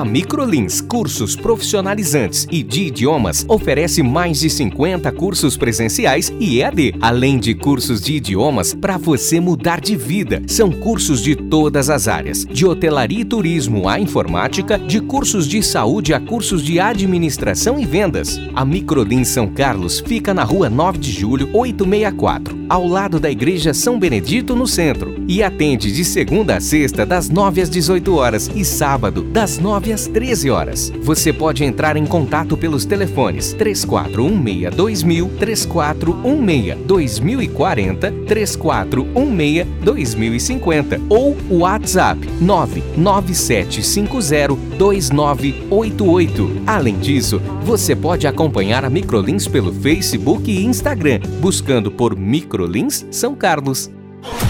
A Microlins Cursos Profissionalizantes e de Idiomas oferece mais de 50 cursos presenciais e EAD, além de cursos de idiomas para você mudar de vida. São cursos de todas as áreas, de hotelaria e turismo à informática, de cursos de saúde a cursos de administração e vendas. A Microlins São Carlos fica na rua 9 de julho, 864, ao lado da Igreja São Benedito, no centro, e atende de segunda a sexta, das 9 às 18 horas e sábado, das 9 9 às 13 horas. Você pode entrar em contato pelos telefones 3416 2000, 3416 2040, 3416 2050 ou o WhatsApp 99750 2988. Além disso, você pode acompanhar a Microlins pelo Facebook e Instagram, buscando por Microlins São Carlos.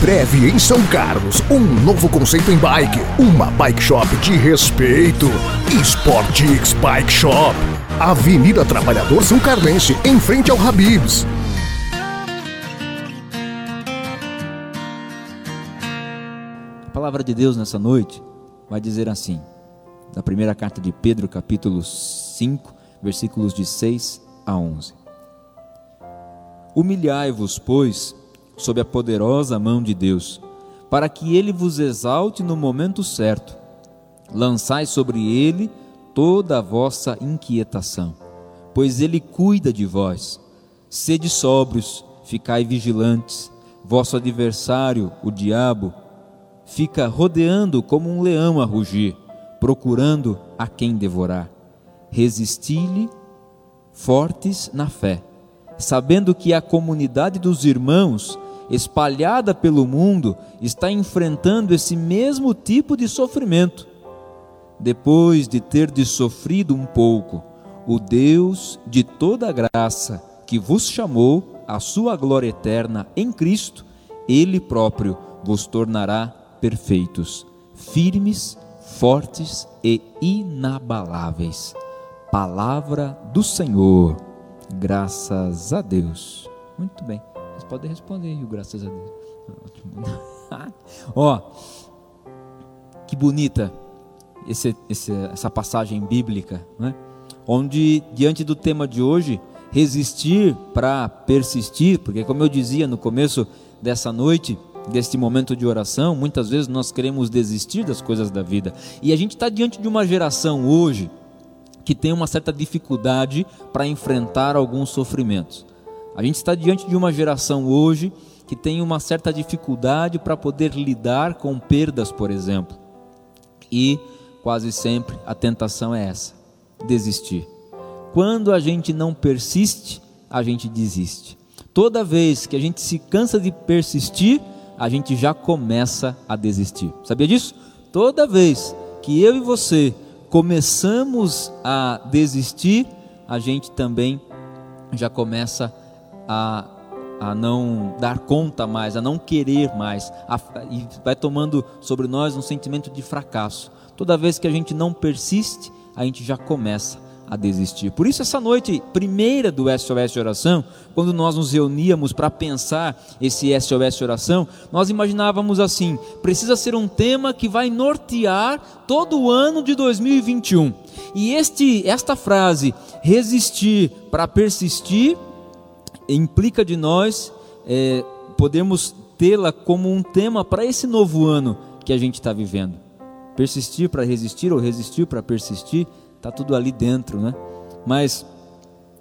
Breve em São Carlos, um novo conceito em bike, uma bike shop de respeito. Sportix Bike Shop, Avenida Trabalhador São Carlense, em frente ao Habibs. A palavra de Deus nessa noite vai dizer assim, na primeira carta de Pedro, capítulo 5, versículos de 6 a 11. Humilhai-vos, pois, sob a poderosa mão de Deus, para que ele vos exalte no momento certo. Lançai sobre ele toda a vossa inquietação, pois ele cuida de vós. Sede sóbrios, ficai vigilantes. Vosso adversário, o diabo, fica rodeando como um leão a rugir, procurando a quem devorar. Resisti-lhe fortes na fé sabendo que a comunidade dos irmãos, espalhada pelo mundo, está enfrentando esse mesmo tipo de sofrimento. Depois de ter de sofrido um pouco, o Deus de toda graça, que vos chamou à sua glória eterna em Cristo, Ele próprio vos tornará perfeitos, firmes, fortes e inabaláveis. Palavra do Senhor. Graças a Deus. Muito bem. Vocês podem responder aí, graças a Deus. Ó, que bonita esse, esse, essa passagem bíblica, né? onde, diante do tema de hoje, resistir para persistir, porque, como eu dizia no começo dessa noite, deste momento de oração, muitas vezes nós queremos desistir das coisas da vida, e a gente está diante de uma geração hoje que tem uma certa dificuldade para enfrentar alguns sofrimentos. A gente está diante de uma geração hoje que tem uma certa dificuldade para poder lidar com perdas, por exemplo. E quase sempre a tentação é essa: desistir. Quando a gente não persiste, a gente desiste. Toda vez que a gente se cansa de persistir, a gente já começa a desistir. Sabia disso? Toda vez que eu e você começamos a desistir, a gente também já começa a, a não dar conta mais, a não querer mais, a, e vai tomando sobre nós um sentimento de fracasso. Toda vez que a gente não persiste, a gente já começa a desistir. Por isso, essa noite primeira do SOS oração, quando nós nos reuníamos para pensar esse SOS oração, nós imaginávamos assim: precisa ser um tema que vai nortear todo o ano de 2021. E este, esta frase, resistir para persistir, implica de nós é, podemos tê-la como um tema para esse novo ano que a gente está vivendo. Persistir para resistir ou resistir para persistir Está tudo ali dentro, né? Mas,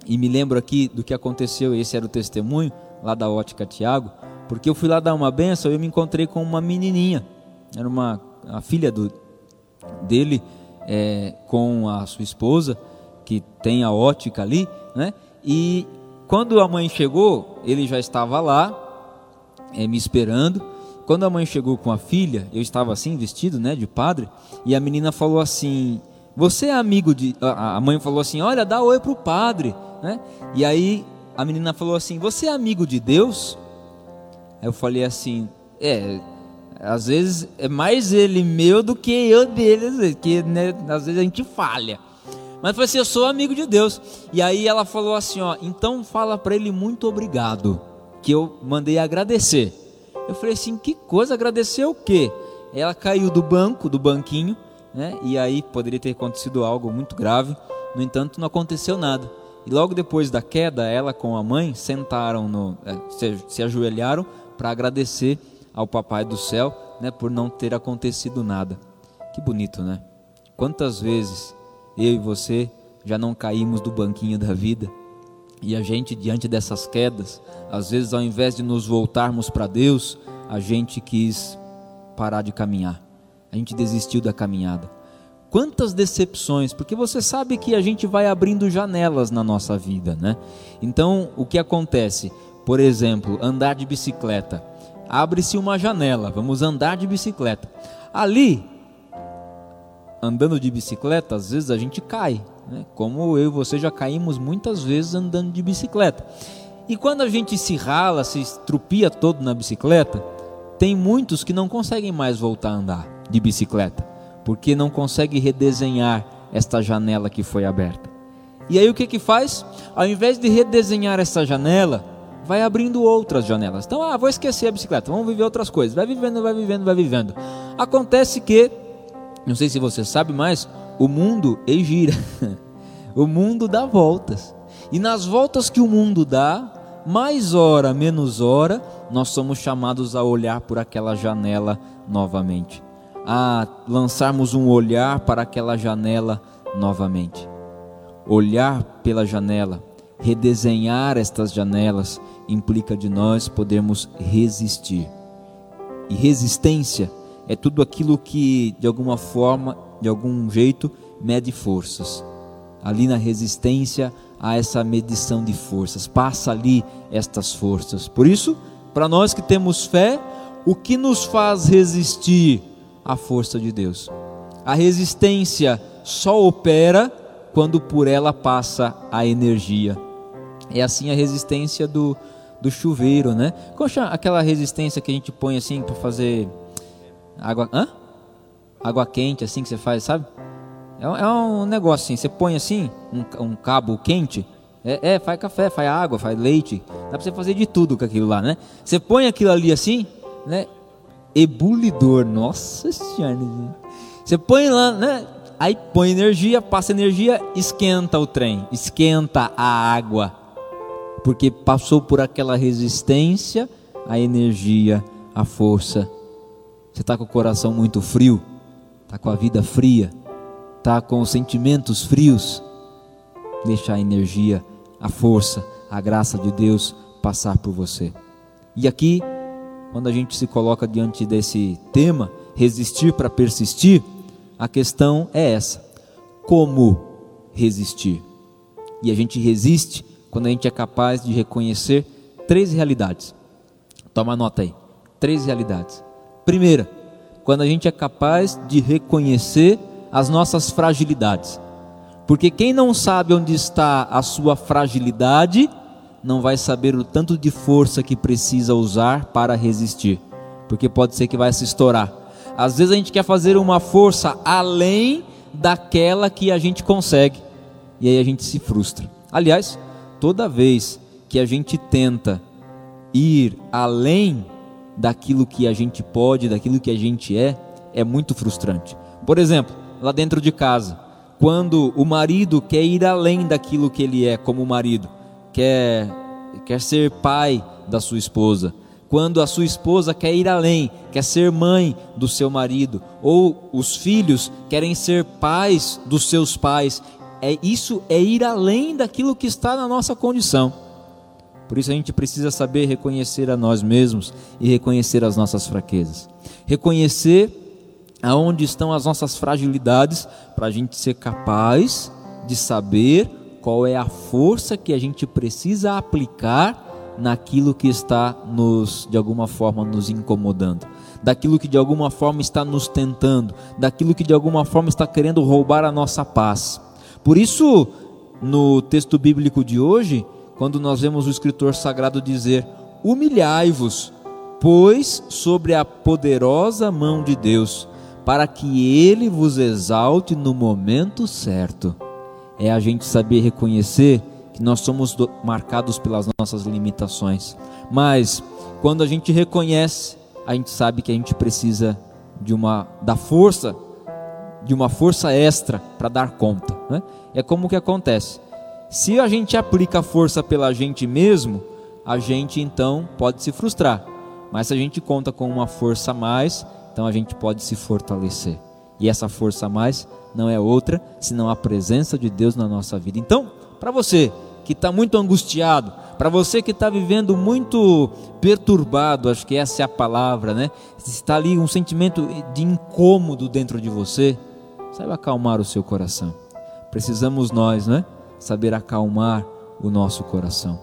e me lembro aqui do que aconteceu, esse era o testemunho lá da ótica Tiago, porque eu fui lá dar uma benção e eu me encontrei com uma menininha, era uma a filha do, dele é, com a sua esposa, que tem a ótica ali, né? E quando a mãe chegou, ele já estava lá, é, me esperando. Quando a mãe chegou com a filha, eu estava assim, vestido, né, de padre, e a menina falou assim: você é amigo de. A mãe falou assim: Olha, dá oi pro padre. Né? E aí a menina falou assim: Você é amigo de Deus? Eu falei assim: É, às vezes é mais ele meu do que eu dele, que né, às vezes a gente falha. Mas falei assim, eu sou amigo de Deus. E aí ela falou assim, ó, então fala para ele muito obrigado, que eu mandei agradecer. Eu falei assim, que coisa, agradecer o quê? Ela caiu do banco, do banquinho, né? E aí poderia ter acontecido algo muito grave. No entanto, não aconteceu nada. E logo depois da queda, ela com a mãe sentaram no, se, se ajoelharam para agradecer ao papai do céu, né, por não ter acontecido nada. Que bonito, né? Quantas vezes eu e você já não caímos do banquinho da vida e a gente diante dessas quedas, às vezes ao invés de nos voltarmos para Deus, a gente quis parar de caminhar. A gente desistiu da caminhada. Quantas decepções, porque você sabe que a gente vai abrindo janelas na nossa vida, né? Então, o que acontece? Por exemplo, andar de bicicleta. Abre-se uma janela, vamos andar de bicicleta. Ali, andando de bicicleta, às vezes a gente cai, né? Como eu e você já caímos muitas vezes andando de bicicleta. E quando a gente se rala, se estrupia todo na bicicleta, tem muitos que não conseguem mais voltar a andar de bicicleta porque não consegue redesenhar esta janela que foi aberta. E aí o que que faz? Ao invés de redesenhar essa janela, vai abrindo outras janelas. Então, ah, vou esquecer a bicicleta, vamos viver outras coisas. Vai vivendo, vai vivendo, vai vivendo. Acontece que, não sei se você sabe, mas o mundo ele gira. o mundo dá voltas. E nas voltas que o mundo dá, mais hora, menos hora, nós somos chamados a olhar por aquela janela novamente a lançarmos um olhar para aquela janela novamente. Olhar pela janela, redesenhar estas janelas, implica de nós podermos resistir. E resistência é tudo aquilo que, de alguma forma, de algum jeito, mede forças. Ali na resistência há essa medição de forças, passa ali estas forças. Por isso, para nós que temos fé, o que nos faz resistir a força de Deus. A resistência só opera quando por ela passa a energia. É assim a resistência do, do chuveiro, né? Qual aquela resistência que a gente põe assim para fazer água, hã? água quente, assim que você faz, sabe? É, é um negócio assim, você põe assim, um, um cabo quente, é, é, faz café, faz água, faz leite, dá para você fazer de tudo com aquilo lá, né? Você põe aquilo ali assim, né? ebulidor. Nossa senhora. Você põe lá, né? Aí põe energia, passa energia, esquenta o trem, esquenta a água. Porque passou por aquela resistência, a energia, a força. Você está com o coração muito frio, está com a vida fria, está com os sentimentos frios. Deixa a energia, a força, a graça de Deus passar por você. E aqui quando a gente se coloca diante desse tema, resistir para persistir, a questão é essa: como resistir? E a gente resiste quando a gente é capaz de reconhecer três realidades. Toma nota aí: três realidades. Primeira, quando a gente é capaz de reconhecer as nossas fragilidades. Porque quem não sabe onde está a sua fragilidade, não vai saber o tanto de força que precisa usar para resistir, porque pode ser que vai se estourar. Às vezes a gente quer fazer uma força além daquela que a gente consegue, e aí a gente se frustra. Aliás, toda vez que a gente tenta ir além daquilo que a gente pode, daquilo que a gente é, é muito frustrante. Por exemplo, lá dentro de casa, quando o marido quer ir além daquilo que ele é como marido, quer, quer ser pai da sua esposa, quando a sua esposa quer ir além, quer ser mãe do seu marido, ou os filhos querem ser pais dos seus pais, é isso é ir além daquilo que está na nossa condição. Por isso a gente precisa saber reconhecer a nós mesmos e reconhecer as nossas fraquezas. Reconhecer aonde estão as nossas fragilidades para a gente ser capaz de saber qual é a força que a gente precisa aplicar naquilo que está nos de alguma forma nos incomodando, daquilo que de alguma forma está nos tentando, daquilo que de alguma forma está querendo roubar a nossa paz. Por isso, no texto bíblico de hoje, quando nós vemos o escritor sagrado dizer: "Humilhai-vos, pois sobre a poderosa mão de Deus, para que ele vos exalte no momento certo." é a gente saber reconhecer que nós somos marcados pelas nossas limitações. Mas quando a gente reconhece, a gente sabe que a gente precisa de uma da força, de uma força extra para dar conta. Né? É como que acontece. Se a gente aplica a força pela gente mesmo, a gente então pode se frustrar. Mas se a gente conta com uma força a mais, então a gente pode se fortalecer. E essa força a mais não é outra senão a presença de Deus na nossa vida. Então, para você que está muito angustiado, para você que está vivendo muito perturbado, acho que essa é a palavra, né? Está ali um sentimento de incômodo dentro de você, saiba acalmar o seu coração. Precisamos nós, né? Saber acalmar o nosso coração.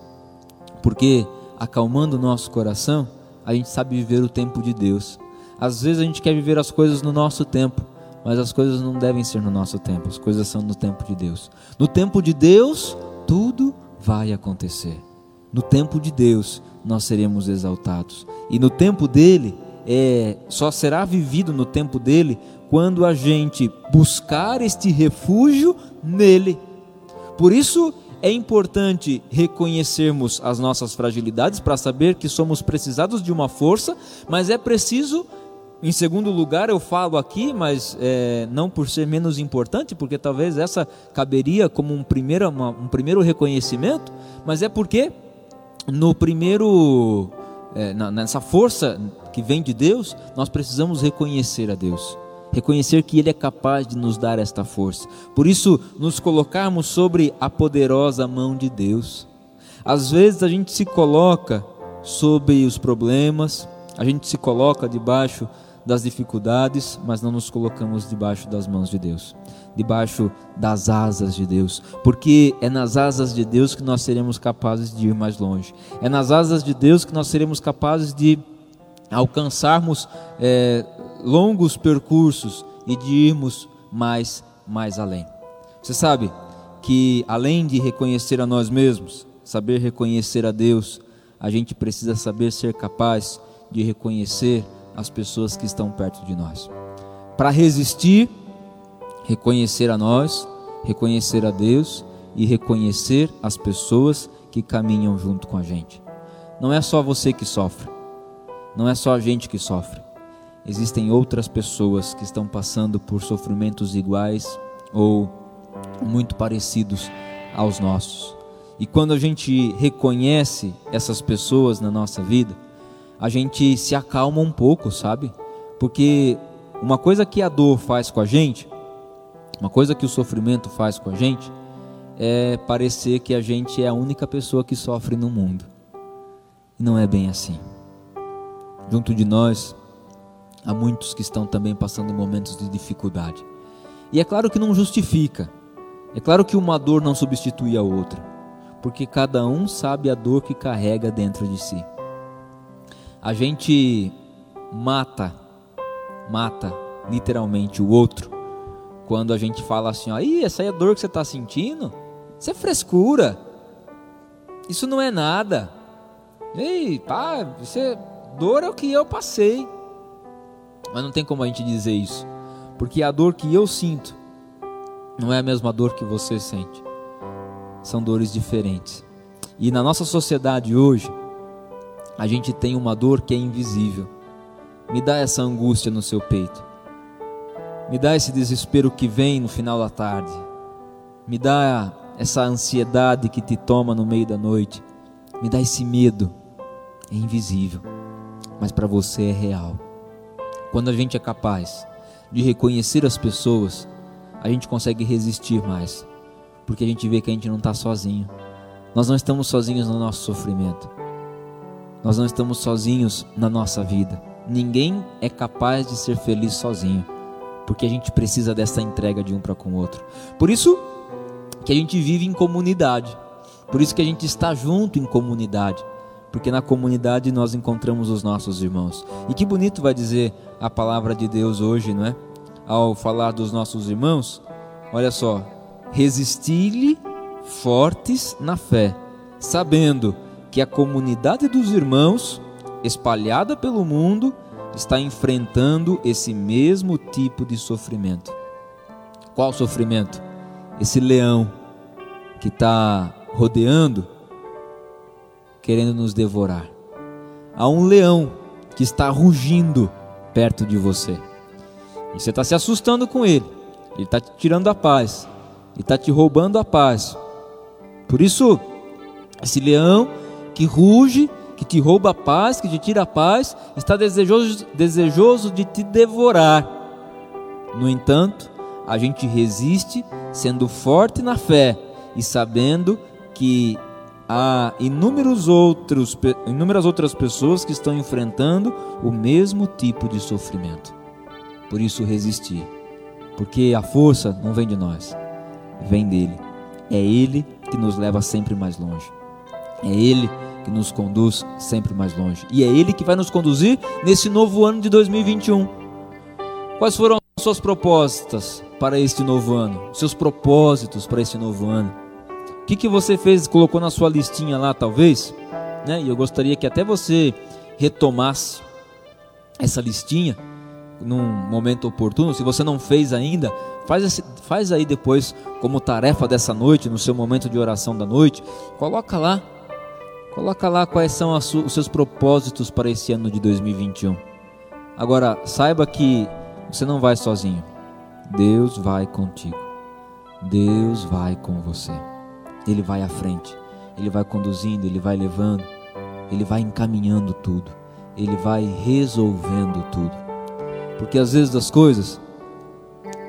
Porque acalmando o nosso coração, a gente sabe viver o tempo de Deus. Às vezes a gente quer viver as coisas no nosso tempo, mas as coisas não devem ser no nosso tempo, as coisas são no tempo de Deus. No tempo de Deus, tudo vai acontecer. No tempo de Deus, nós seremos exaltados. E no tempo dele, é, só será vivido no tempo dele quando a gente buscar este refúgio nele. Por isso é importante reconhecermos as nossas fragilidades para saber que somos precisados de uma força, mas é preciso em segundo lugar, eu falo aqui, mas é, não por ser menos importante, porque talvez essa caberia como um primeiro, uma, um primeiro reconhecimento, mas é porque no primeiro, é, nessa força que vem de Deus, nós precisamos reconhecer a Deus, reconhecer que Ele é capaz de nos dar esta força. Por isso, nos colocarmos sobre a poderosa mão de Deus. Às vezes a gente se coloca sobre os problemas, a gente se coloca debaixo das dificuldades, mas não nos colocamos debaixo das mãos de Deus, debaixo das asas de Deus, porque é nas asas de Deus que nós seremos capazes de ir mais longe, é nas asas de Deus que nós seremos capazes de alcançarmos é, longos percursos e de irmos mais, mais além. Você sabe que além de reconhecer a nós mesmos, saber reconhecer a Deus, a gente precisa saber ser capaz de reconhecer as pessoas que estão perto de nós. Para resistir, reconhecer a nós, reconhecer a Deus e reconhecer as pessoas que caminham junto com a gente. Não é só você que sofre, não é só a gente que sofre. Existem outras pessoas que estão passando por sofrimentos iguais ou muito parecidos aos nossos. E quando a gente reconhece essas pessoas na nossa vida, a gente se acalma um pouco, sabe? Porque uma coisa que a dor faz com a gente, uma coisa que o sofrimento faz com a gente, é parecer que a gente é a única pessoa que sofre no mundo. E não é bem assim. Junto de nós, há muitos que estão também passando momentos de dificuldade. E é claro que não justifica. É claro que uma dor não substitui a outra. Porque cada um sabe a dor que carrega dentro de si a gente mata, mata literalmente o outro quando a gente fala assim, aí essa aí é a dor que você está sentindo, isso é frescura, isso não é nada. Ei, pá, você, dor é o que eu passei. Mas não tem como a gente dizer isso, porque a dor que eu sinto não é a mesma dor que você sente. São dores diferentes. E na nossa sociedade hoje, a gente tem uma dor que é invisível. Me dá essa angústia no seu peito. Me dá esse desespero que vem no final da tarde. Me dá essa ansiedade que te toma no meio da noite. Me dá esse medo. É invisível, mas para você é real. Quando a gente é capaz de reconhecer as pessoas, a gente consegue resistir mais, porque a gente vê que a gente não está sozinho. Nós não estamos sozinhos no nosso sofrimento. Nós não estamos sozinhos na nossa vida. Ninguém é capaz de ser feliz sozinho, porque a gente precisa dessa entrega de um para com o outro. Por isso que a gente vive em comunidade. Por isso que a gente está junto em comunidade, porque na comunidade nós encontramos os nossos irmãos. E que bonito vai dizer a palavra de Deus hoje, não é? Ao falar dos nossos irmãos, olha só, resistir-lhe fortes na fé, sabendo que a comunidade dos irmãos, espalhada pelo mundo, está enfrentando esse mesmo tipo de sofrimento. Qual sofrimento? Esse leão que está rodeando, querendo nos devorar. Há um leão que está rugindo perto de você. E você está se assustando com ele. Ele está te tirando a paz. Ele está te roubando a paz. Por isso, esse leão que ruge, que te rouba a paz, que te tira a paz, está desejoso, desejoso de te devorar. No entanto, a gente resiste sendo forte na fé e sabendo que há inúmeros outros, inúmeras outras pessoas que estão enfrentando o mesmo tipo de sofrimento. Por isso resistir, porque a força não vem de nós, vem dele. É ele que nos leva sempre mais longe. É ele que nos conduz sempre mais longe. E é ele que vai nos conduzir nesse novo ano de 2021. Quais foram as suas propostas para este novo ano? Seus propósitos para este novo ano? Que, que você fez, colocou na sua listinha lá, talvez? Né? E eu gostaria que até você retomasse essa listinha num momento oportuno. Se você não fez ainda, faz, esse, faz aí depois como tarefa dessa noite, no seu momento de oração da noite. Coloca lá, coloca lá quais são os seus propósitos para esse ano de 2021. Agora, saiba que você não vai sozinho. Deus vai contigo. Deus vai com você. Ele vai à frente. Ele vai conduzindo, ele vai levando, ele vai encaminhando tudo. Ele vai resolvendo tudo. Porque às vezes as coisas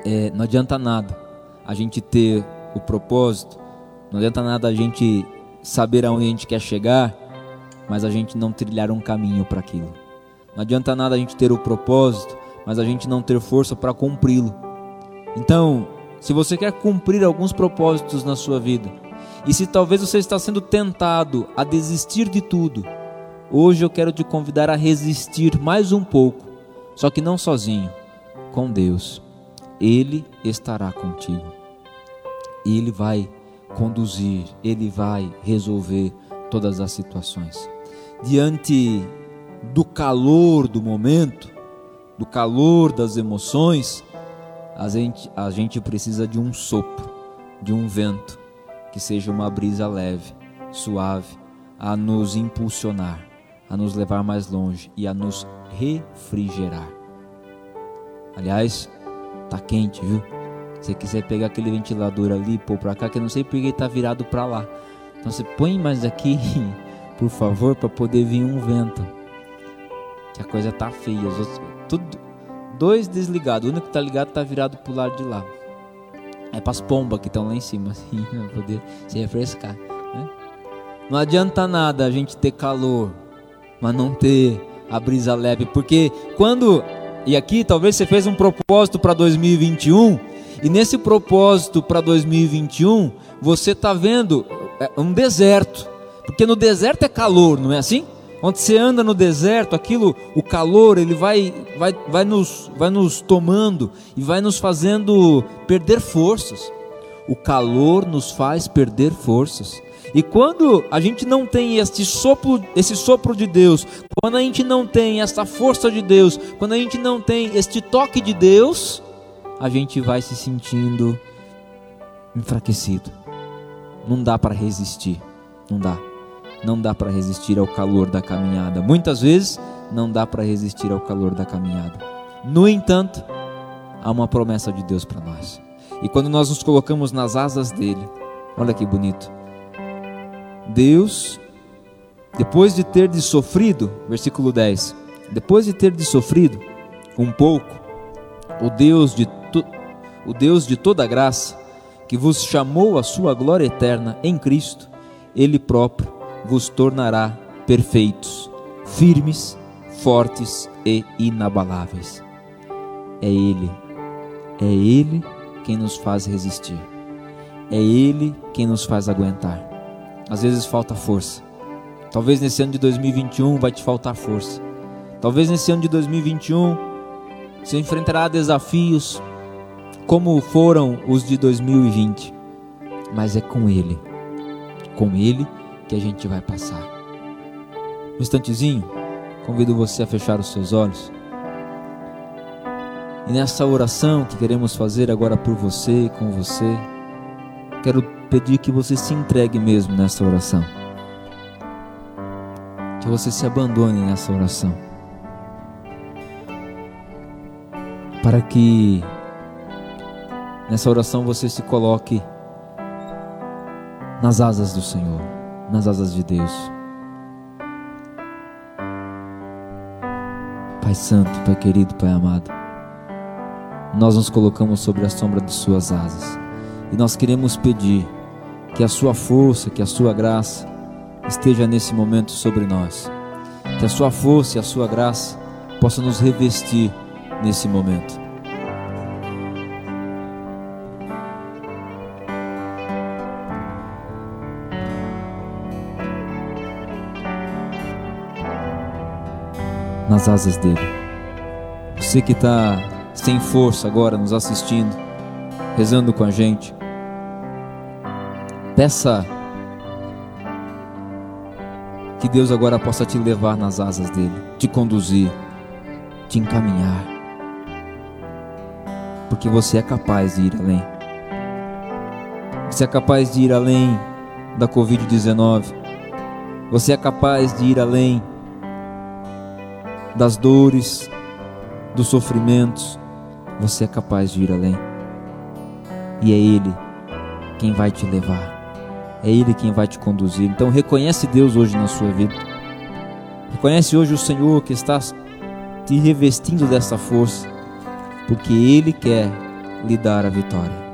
é, não adianta nada a gente ter o propósito, não adianta nada a gente saber aonde a gente quer chegar, mas a gente não trilhar um caminho para aquilo. Não adianta nada a gente ter o propósito, mas a gente não ter força para cumpri-lo. Então, se você quer cumprir alguns propósitos na sua vida, e se talvez você está sendo tentado a desistir de tudo, hoje eu quero te convidar a resistir mais um pouco, só que não sozinho, com Deus. Ele estará contigo. Ele vai conduzir, ele vai resolver todas as situações. Diante do calor do momento, do calor das emoções, a gente, a gente precisa de um sopro, de um vento, que seja uma brisa leve, suave, a nos impulsionar, a nos levar mais longe e a nos refrigerar. Aliás, tá quente, viu? Se quiser pegar aquele ventilador ali, pôr pra cá, que eu não sei porque ele tá virado pra lá. Então você põe mais aqui, por favor, para poder vir um vento. Que a coisa tá feia. Os outros, tudo, dois desligados. O único que tá ligado tá virado pro lado de lá. É para as pombas que estão lá em cima, assim, poder se refrescar. Né? Não adianta nada a gente ter calor, mas não ter a brisa leve, porque quando e aqui talvez você fez um propósito para 2021 e nesse propósito para 2021 você está vendo é, um deserto, porque no deserto é calor, não é assim? Onde você anda no deserto, aquilo, o calor, ele vai, vai, vai, nos, vai nos tomando e vai nos fazendo perder forças. O calor nos faz perder forças. E quando a gente não tem este sopro, esse sopro de Deus, quando a gente não tem essa força de Deus, quando a gente não tem este toque de Deus, a gente vai se sentindo enfraquecido. Não dá para resistir, não dá não dá para resistir ao calor da caminhada. Muitas vezes não dá para resistir ao calor da caminhada. No entanto, há uma promessa de Deus para nós. E quando nós nos colocamos nas asas dele, olha que bonito. Deus, depois de ter de sofrido, versículo 10, depois de ter de sofrido um pouco, o Deus de o Deus de toda graça, que vos chamou à sua glória eterna em Cristo, ele próprio vos tornará perfeitos, firmes, fortes e inabaláveis. É Ele, é Ele quem nos faz resistir, é Ele quem nos faz aguentar. Às vezes falta força, talvez nesse ano de 2021 vai te faltar força, talvez nesse ano de 2021 você enfrentará desafios como foram os de 2020, mas é com Ele, com Ele que a gente vai passar. Um instantezinho, convido você a fechar os seus olhos. E nessa oração que queremos fazer agora por você e com você, quero pedir que você se entregue mesmo nessa oração. Que você se abandone nessa oração. Para que nessa oração você se coloque nas asas do Senhor, nas asas de Deus. Pai Santo, Pai querido, Pai amado, nós nos colocamos sobre a sombra de Suas asas e nós queremos pedir que a Sua força, que a Sua graça esteja nesse momento sobre nós, que a Sua força e a Sua graça possa nos revestir nesse momento. Nas asas dele. Você que está sem força agora nos assistindo, rezando com a gente, peça que Deus agora possa te levar nas asas dele, te conduzir, te encaminhar, porque você é capaz de ir além. Você é capaz de ir além da Covid-19. Você é capaz de ir além das dores, dos sofrimentos, você é capaz de ir além. E é Ele quem vai te levar. É Ele quem vai te conduzir. Então reconhece Deus hoje na sua vida. Reconhece hoje o Senhor que está te revestindo dessa força, porque Ele quer lhe dar a vitória.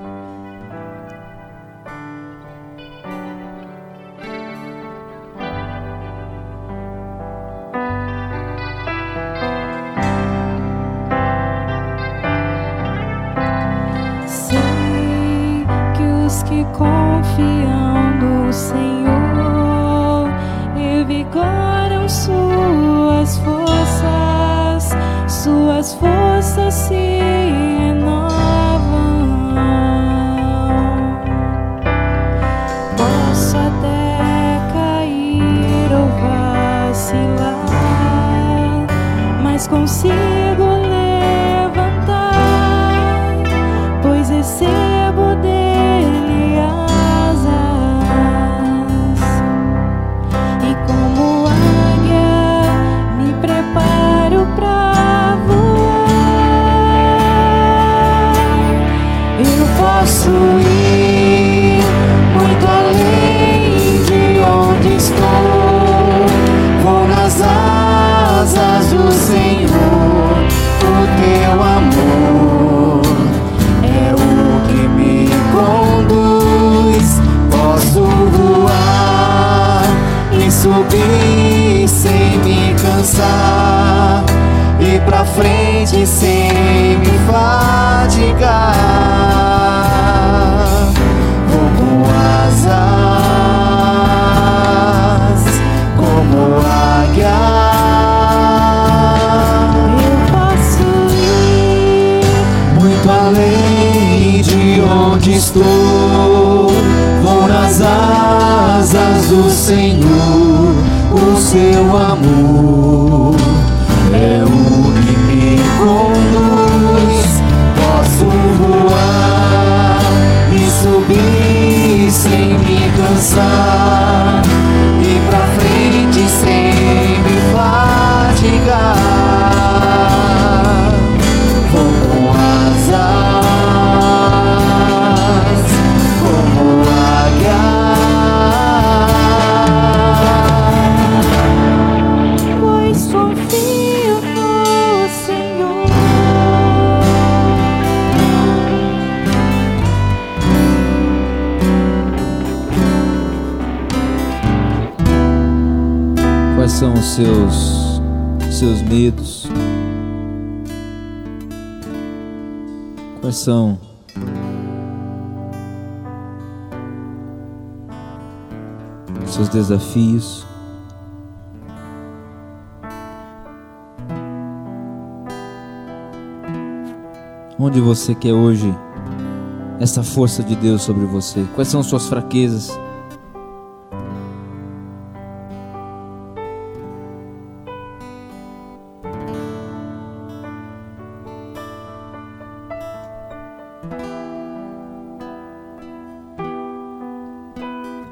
seu amor. Seus seus medos? Quais são seus desafios? Onde você quer hoje essa força de Deus sobre você? Quais são suas fraquezas?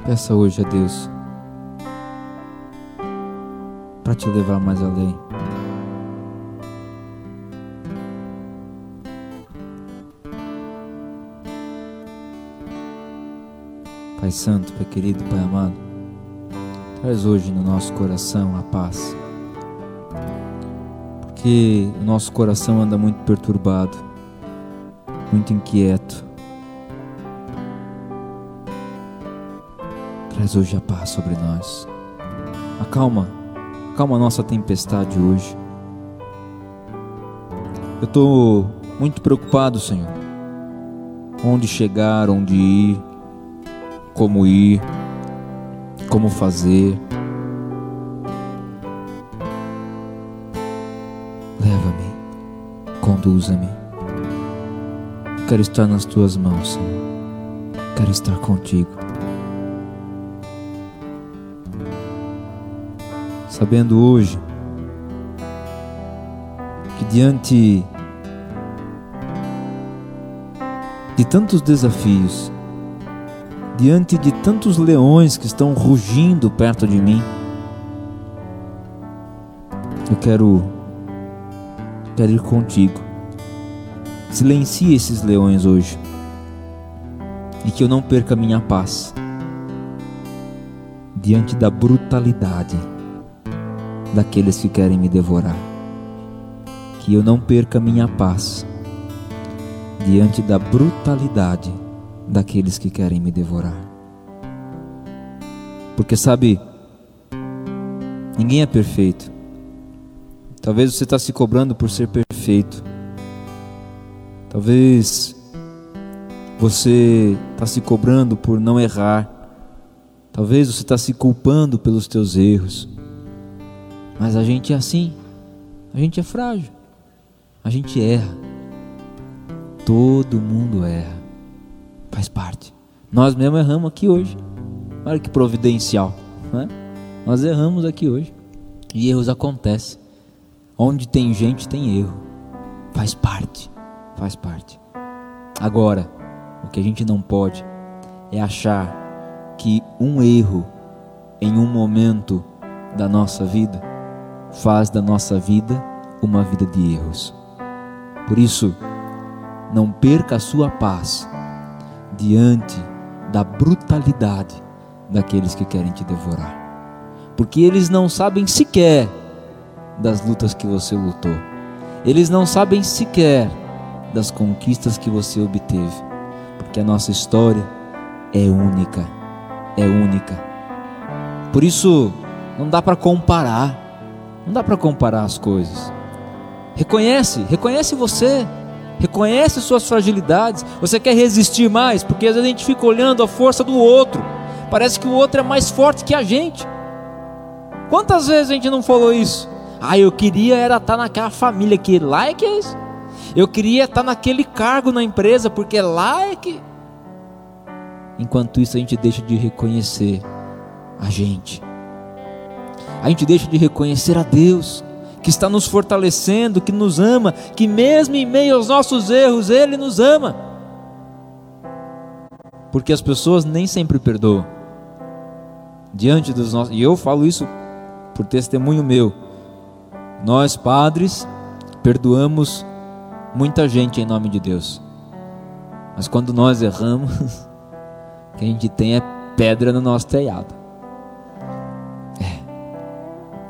Peça hoje a Deus para te levar mais além. Pai Santo, Pai querido, Pai amado, traz hoje no nosso coração a paz. Porque o nosso coração anda muito perturbado, muito inquieto. Traz hoje a paz sobre nós. Acalma, acalma a nossa tempestade hoje. Eu estou muito preocupado, Senhor. Onde chegar, onde ir como ir, como fazer. Leva-me, conduza-me. Quero estar nas tuas mãos, Senhor. Quero estar contigo. Sabendo hoje que diante de tantos desafios, diante de tantos leões que estão rugindo perto de mim. Eu quero quero ir contigo. Silencie esses leões hoje. E que eu não perca minha paz diante da brutalidade daqueles que querem me devorar. Que eu não perca minha paz diante da brutalidade daqueles que querem me devorar. Porque sabe, ninguém é perfeito. Talvez você está se cobrando por ser perfeito. Talvez você está se cobrando por não errar. Talvez você está se culpando pelos teus erros. Mas a gente é assim. A gente é frágil. A gente erra. Todo mundo erra. Faz parte. Nós mesmo erramos aqui hoje. Olha que providencial. Né? Nós erramos aqui hoje. E erros acontecem. Onde tem gente, tem erro. Faz parte. Faz parte. Agora, o que a gente não pode é achar que um erro em um momento da nossa vida faz da nossa vida uma vida de erros. Por isso, não perca a sua paz diante da brutalidade daqueles que querem te devorar. Porque eles não sabem sequer das lutas que você lutou. Eles não sabem sequer das conquistas que você obteve. Porque a nossa história é única. É única. Por isso, não dá para comparar. Não dá para comparar as coisas. Reconhece, reconhece você. Reconhece suas fragilidades. Você quer resistir mais? Porque às vezes a gente fica olhando a força do outro. Parece que o outro é mais forte que a gente. Quantas vezes a gente não falou isso? Ah, eu queria era estar naquela família que lá é que é isso. Eu queria estar naquele cargo na empresa porque lá é que. Enquanto isso a gente deixa de reconhecer a gente. A gente deixa de reconhecer a Deus que está nos fortalecendo, que nos ama, que mesmo em meio aos nossos erros, Ele nos ama. Porque as pessoas nem sempre perdoam. Diante dos nossos. E eu falo isso por testemunho meu. Nós, padres, perdoamos muita gente em nome de Deus. Mas quando nós erramos, o que a gente tem é pedra no nosso telhado.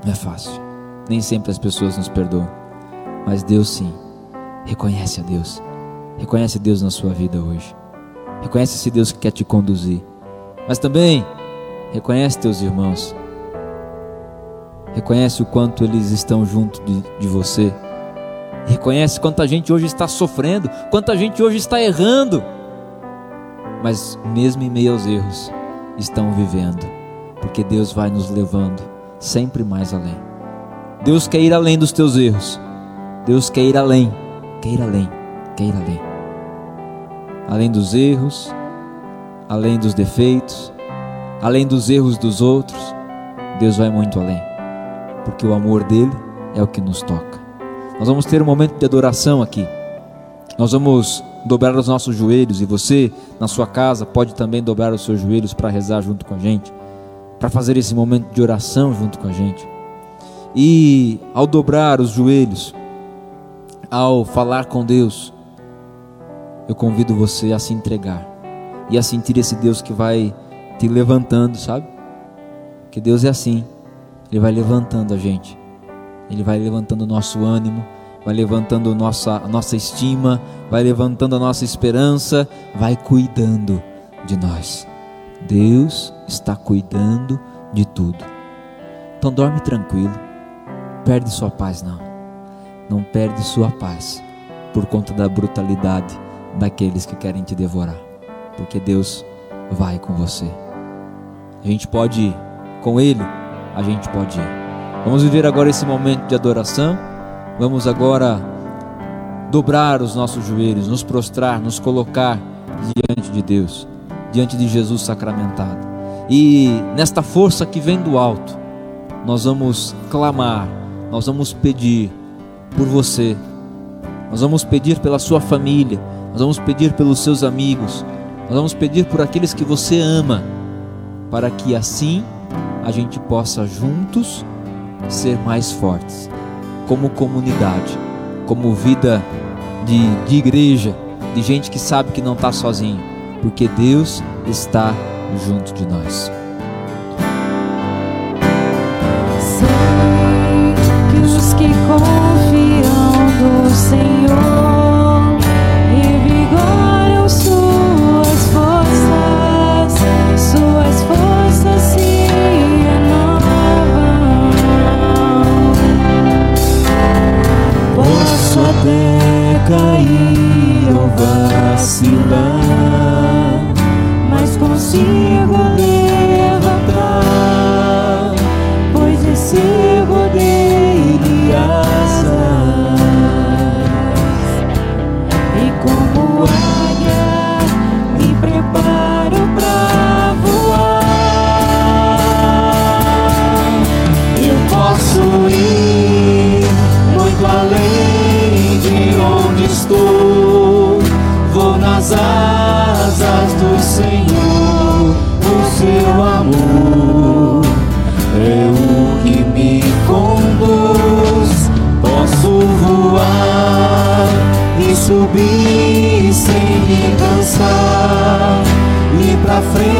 Não é fácil. Nem sempre as pessoas nos perdoam, mas Deus sim. Reconhece a Deus. Reconhece Deus na sua vida hoje. Reconhece esse Deus que quer te conduzir. Mas também reconhece teus irmãos. Reconhece o quanto eles estão junto de, de você. Reconhece quanta gente hoje está sofrendo, quanta gente hoje está errando. Mas mesmo em meio aos erros, estão vivendo, porque Deus vai nos levando sempre mais além. Deus quer ir além dos teus erros. Deus quer ir além, quer ir além, quer ir além. Além dos erros, além dos defeitos, além dos erros dos outros, Deus vai muito além. Porque o amor dele é o que nos toca. Nós vamos ter um momento de adoração aqui. Nós vamos dobrar os nossos joelhos e você, na sua casa, pode também dobrar os seus joelhos para rezar junto com a gente, para fazer esse momento de oração junto com a gente. E ao dobrar os joelhos, ao falar com Deus, eu convido você a se entregar e a sentir esse Deus que vai te levantando, sabe? Que Deus é assim, Ele vai levantando a gente, Ele vai levantando o nosso ânimo, vai levantando nossa, a nossa estima, vai levantando a nossa esperança, vai cuidando de nós. Deus está cuidando de tudo. Então dorme tranquilo, perde sua paz não, não perde sua paz por conta da brutalidade daqueles que querem te devorar, porque Deus vai com você. A gente pode ir com Ele, a gente pode ir. Vamos viver agora esse momento de adoração. Vamos agora dobrar os nossos joelhos, nos prostrar, nos colocar diante de Deus, diante de Jesus sacramentado. E nesta força que vem do alto, nós vamos clamar, nós vamos pedir por você, nós vamos pedir pela sua família, nós vamos pedir pelos seus amigos, nós vamos pedir por aqueles que você ama, para que assim a gente possa juntos ser mais fortes, como comunidade, como vida de, de igreja, de gente que sabe que não está sozinho, porque Deus está junto de nós. Me